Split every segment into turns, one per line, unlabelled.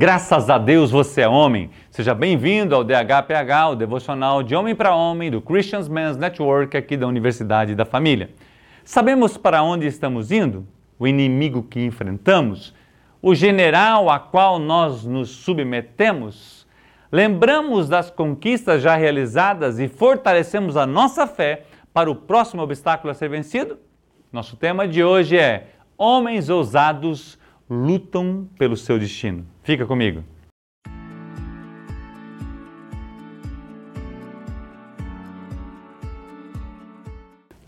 Graças a Deus você é homem. Seja bem-vindo ao DHPH, o devocional de homem para homem do Christian Men's Network aqui da Universidade da Família. Sabemos para onde estamos indo? O inimigo que enfrentamos? O general a qual nós nos submetemos? Lembramos das conquistas já realizadas e fortalecemos a nossa fé para o próximo obstáculo a ser vencido? Nosso tema de hoje é Homens ousados lutam pelo seu destino. Fica comigo.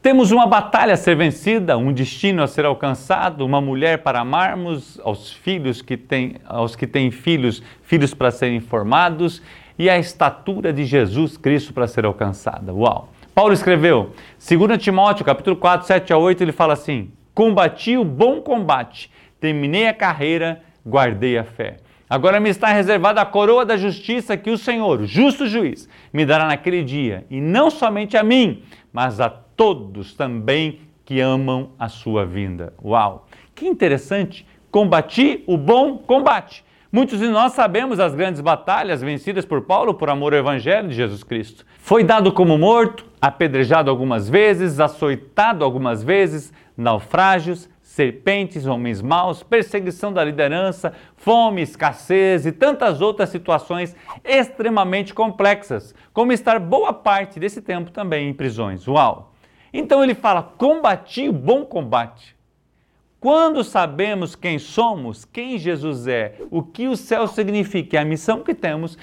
Temos uma batalha a ser vencida, um destino a ser alcançado, uma mulher para amarmos, aos filhos que têm, aos que têm filhos, filhos para serem formados e a estatura de Jesus Cristo para ser alcançada. Uau! Paulo escreveu, 2 Timóteo, capítulo 4, 7 a 8, ele fala assim: Combati o bom combate, terminei a carreira, guardei a fé. Agora me está reservada a coroa da justiça que o Senhor, justo juiz, me dará naquele dia, e não somente a mim, mas a todos também que amam a sua vinda. Uau! Que interessante! Combati o bom combate. Muitos de nós sabemos as grandes batalhas vencidas por Paulo por amor ao Evangelho de Jesus Cristo. Foi dado como morto, apedrejado algumas vezes, açoitado algumas vezes, naufrágios, serpentes, homens maus, perseguição da liderança, fome, escassez e tantas outras situações extremamente complexas, como estar boa parte desse tempo também em prisões. Uau! Então ele fala: combati o bom combate. Quando sabemos quem somos, quem Jesus é, o que o céu significa, a missão que temos,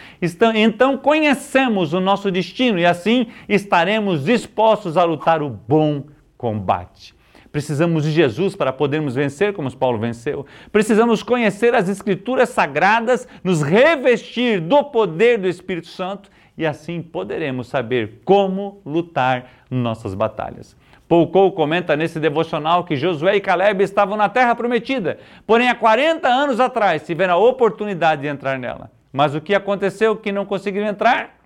então conhecemos o nosso destino e assim estaremos dispostos a lutar o bom combate. Precisamos de Jesus para podermos vencer como Paulo venceu. Precisamos conhecer as Escrituras sagradas, nos revestir do poder do Espírito Santo e assim poderemos saber como lutar nossas batalhas. Poucou comenta nesse devocional que Josué e Caleb estavam na terra prometida, porém há 40 anos atrás tiveram a oportunidade de entrar nela. Mas o que aconteceu que não conseguiram entrar?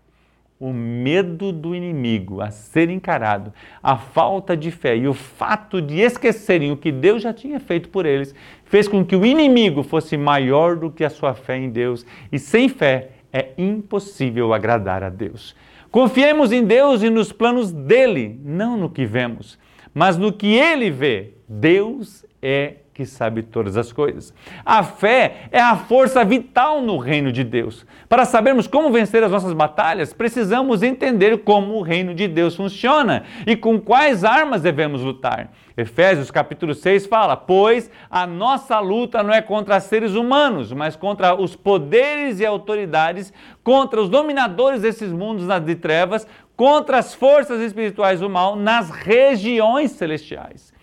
O medo do inimigo a ser encarado, a falta de fé e o fato de esquecerem o que Deus já tinha feito por eles, fez com que o inimigo fosse maior do que a sua fé em Deus. E sem fé é impossível agradar a Deus. Confiemos em Deus e nos planos dele, não no que vemos, mas no que ele vê. Deus é que sabe todas as coisas. A fé é a força vital no reino de Deus. Para sabermos como vencer as nossas batalhas, precisamos entender como o reino de Deus funciona e com quais armas devemos lutar. Efésios capítulo 6 fala: Pois a nossa luta não é contra seres humanos, mas contra os poderes e autoridades, contra os dominadores desses mundos de trevas, contra as forças espirituais do mal nas regiões celestiais.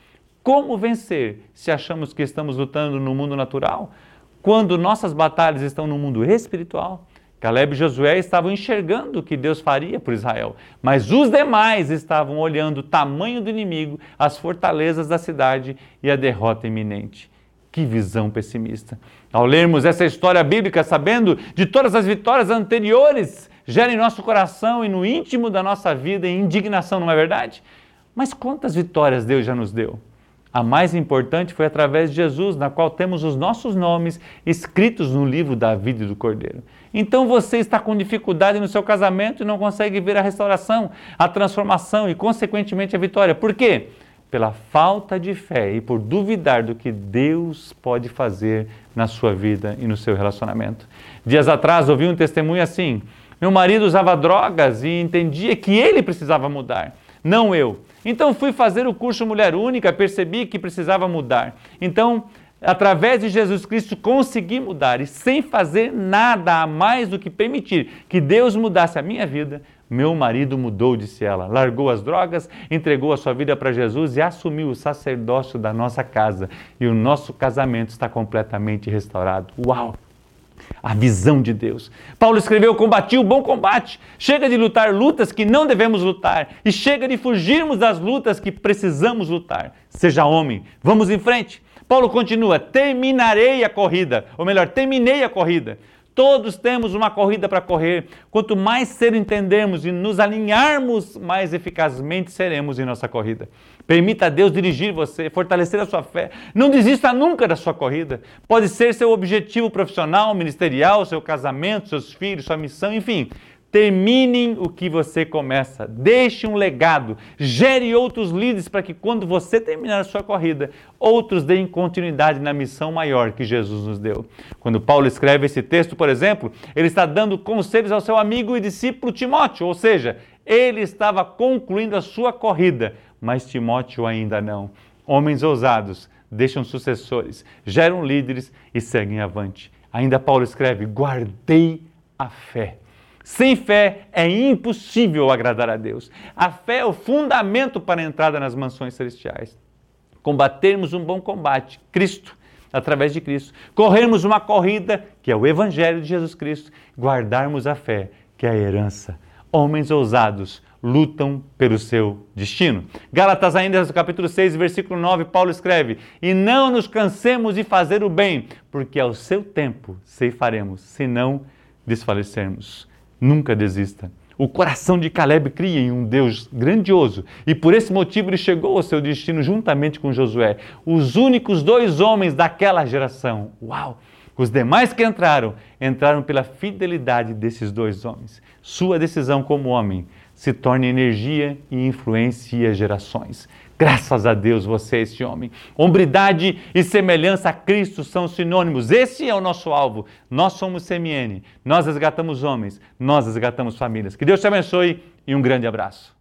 Como vencer se achamos que estamos lutando no mundo natural, quando nossas batalhas estão no mundo espiritual? Caleb e Josué estavam enxergando o que Deus faria por Israel, mas os demais estavam olhando o tamanho do inimigo, as fortalezas da cidade e a derrota iminente. Que visão pessimista. Ao lermos essa história bíblica, sabendo de todas as vitórias anteriores, gera em nosso coração e no íntimo da nossa vida indignação, não é verdade? Mas quantas vitórias Deus já nos deu? A mais importante foi através de Jesus, na qual temos os nossos nomes escritos no livro da vida do Cordeiro. Então você está com dificuldade no seu casamento e não consegue ver a restauração, a transformação e, consequentemente, a vitória. Por quê? Pela falta de fé e por duvidar do que Deus pode fazer na sua vida e no seu relacionamento. Dias atrás ouvi um testemunho assim: meu marido usava drogas e entendia que ele precisava mudar, não eu. Então fui fazer o curso Mulher Única, percebi que precisava mudar. Então, através de Jesus Cristo, consegui mudar e sem fazer nada a mais do que permitir que Deus mudasse a minha vida, meu marido mudou, disse ela. Largou as drogas, entregou a sua vida para Jesus e assumiu o sacerdócio da nossa casa. E o nosso casamento está completamente restaurado. Uau! A visão de Deus. Paulo escreveu: Combati o bom combate. Chega de lutar lutas que não devemos lutar e chega de fugirmos das lutas que precisamos lutar. Seja homem, vamos em frente. Paulo continua: Terminarei a corrida, ou melhor, terminei a corrida. Todos temos uma corrida para correr. Quanto mais cedo entendermos e nos alinharmos, mais eficazmente seremos em nossa corrida. Permita a Deus dirigir você, fortalecer a sua fé. Não desista nunca da sua corrida. Pode ser seu objetivo profissional, ministerial, seu casamento, seus filhos, sua missão, enfim. Terminem o que você começa. Deixe um legado. Gere outros líderes para que quando você terminar a sua corrida, outros deem continuidade na missão maior que Jesus nos deu. Quando Paulo escreve esse texto, por exemplo, ele está dando conselhos ao seu amigo e discípulo Timóteo, ou seja, ele estava concluindo a sua corrida, mas Timóteo ainda não. Homens ousados deixam sucessores, geram líderes e seguem avante. Ainda Paulo escreve: guardei a fé. Sem fé é impossível agradar a Deus. A fé é o fundamento para a entrada nas mansões celestiais. Combatermos um bom combate, Cristo, através de Cristo. Corrermos uma corrida, que é o Evangelho de Jesus Cristo. Guardarmos a fé, que é a herança. Homens ousados lutam pelo seu destino. Gálatas ainda, capítulo 6, versículo 9, Paulo escreve: E não nos cansemos de fazer o bem, porque ao seu tempo ceifaremos, se não desfalecermos. Nunca desista. O coração de Caleb cria em um Deus grandioso e por esse motivo ele chegou ao seu destino juntamente com Josué, os únicos dois homens daquela geração. Uau! Os demais que entraram, entraram pela fidelidade desses dois homens. Sua decisão como homem se torne energia e influencia gerações. Graças a Deus você é esse homem. Hombridade e semelhança a Cristo são sinônimos. Esse é o nosso alvo. Nós somos CMN. Nós resgatamos homens, nós resgatamos famílias. Que Deus te abençoe e um grande abraço.